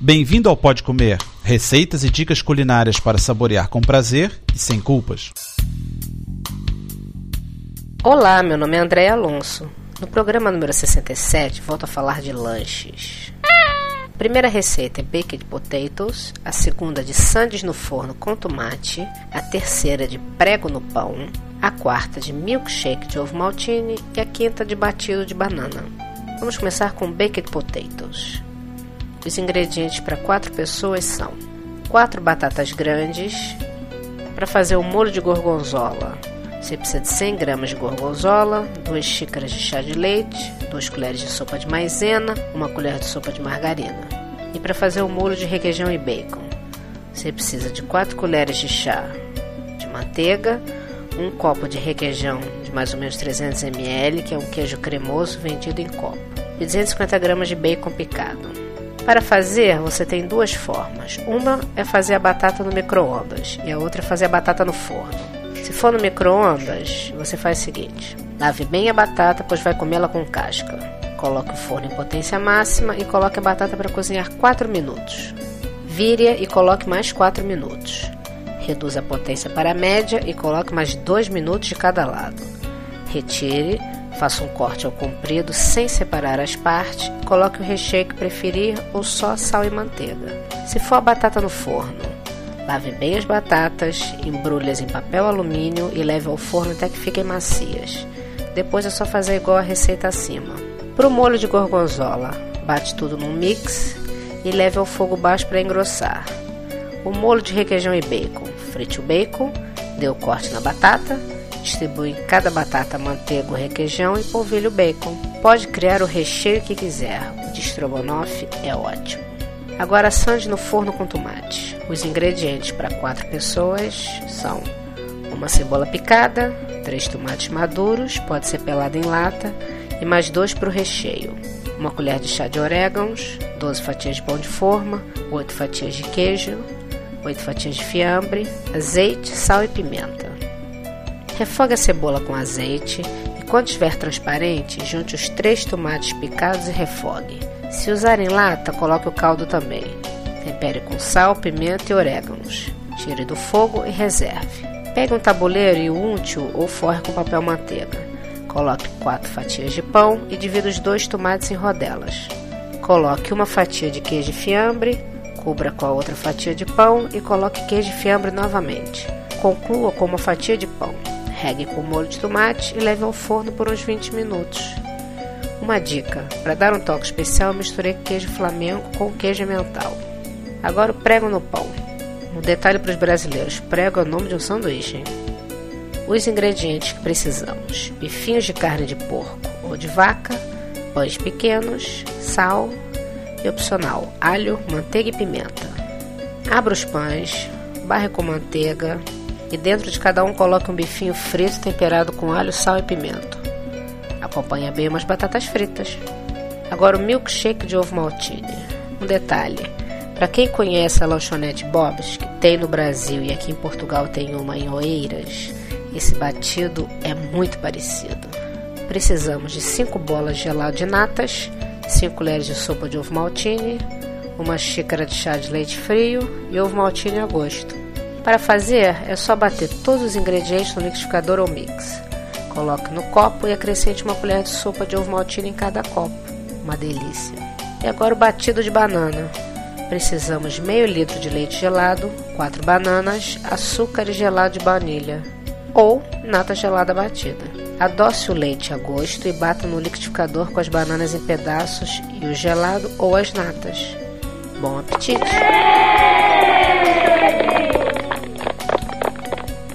Bem-vindo ao Pode Comer, receitas e dicas culinárias para saborear com prazer e sem culpas. Olá, meu nome é André Alonso. No programa número 67, volto a falar de lanches. A primeira receita é baked potatoes, a segunda de sandes no forno com tomate, a terceira de prego no pão, a quarta de milkshake de ovo maltine e a quinta de batido de banana. Vamos começar com baked potatoes. Os ingredientes para 4 pessoas são 4 batatas grandes. Para fazer o molho de gorgonzola, você precisa de 100 gramas de gorgonzola, 2 xícaras de chá de leite, 2 colheres de sopa de maisena, 1 colher de sopa de margarina. E para fazer o molho de requeijão e bacon, você precisa de 4 colheres de chá de manteiga, um copo de requeijão de mais ou menos 300 ml, que é um queijo cremoso vendido em copo, e 250 gramas de bacon picado. Para fazer, você tem duas formas. Uma é fazer a batata no micro-ondas e a outra é fazer a batata no forno. Se for no micro-ondas, você faz o seguinte: lave bem a batata, pois vai comê-la com casca. Coloque o forno em potência máxima e coloque a batata para cozinhar 4 minutos. Vire-a e coloque mais 4 minutos. Reduza a potência para a média e coloque mais 2 minutos de cada lado. Retire Faça um corte ao comprido sem separar as partes. Coloque o recheio que preferir ou só sal e manteiga. Se for a batata no forno, lave bem as batatas, embrulhe-as em papel alumínio e leve ao forno até que fiquem macias. Depois é só fazer igual a receita acima. Para o molho de gorgonzola, bate tudo num mix e leve ao fogo baixo para engrossar. O molho de requeijão e bacon. Frite o bacon, dê o corte na batata Distribui cada batata manteiga, requeijão e polvilho bacon. Pode criar o recheio que quiser. O de estrogonofe é ótimo. Agora sande no forno com tomate. Os ingredientes para 4 pessoas são uma cebola picada, 3 tomates maduros, pode ser pelado em lata, e mais dois para o recheio. Uma colher de chá de orégãos, 12 fatias de pão de forma, 8 fatias de queijo, 8 fatias de fiambre, azeite, sal e pimenta. Refogue a cebola com azeite e quando estiver transparente, junte os três tomates picados e refogue. Se usar em lata, coloque o caldo também. Tempere com sal, pimenta e orégãos. Tire do fogo e reserve. Pegue um tabuleiro e unte-o ou forre com papel manteiga. Coloque quatro fatias de pão e divida os dois tomates em rodelas. Coloque uma fatia de queijo fiambre, cubra com a outra fatia de pão e coloque queijo fiambre novamente. Conclua com uma fatia de pão. Regue com molho de tomate e leve ao forno por uns 20 minutos. Uma dica: para dar um toque especial, misturei queijo flamengo com queijo mental. Agora o prego no pão. Um detalhe para os brasileiros: prego é o nome de um sanduíche. Hein? Os ingredientes que precisamos: bifinhos de carne de porco ou de vaca, pães pequenos, sal e opcional: alho, manteiga e pimenta. Abra os pães, barre com manteiga, e dentro de cada um coloque um bifinho frito temperado com alho, sal e pimenta. Acompanha bem umas batatas fritas. Agora o milkshake de ovo maltine. Um detalhe: para quem conhece a lanchonete Bob's, que tem no Brasil e aqui em Portugal tem uma em Oeiras, esse batido é muito parecido. Precisamos de 5 bolas de gelado de natas, 5 colheres de sopa de ovo maltine, uma xícara de chá de leite frio e ovo maltine a gosto. Para fazer, é só bater todos os ingredientes no liquidificador ou mix. Coloque no copo e acrescente uma colher de sopa de ovo maltine em cada copo. Uma delícia. E agora o batido de banana. Precisamos de meio litro de leite gelado, 4 bananas, açúcar e gelado de baunilha ou nata gelada batida. Adoce o leite a gosto e bata no liquidificador com as bananas em pedaços e o gelado ou as natas. Bom apetite!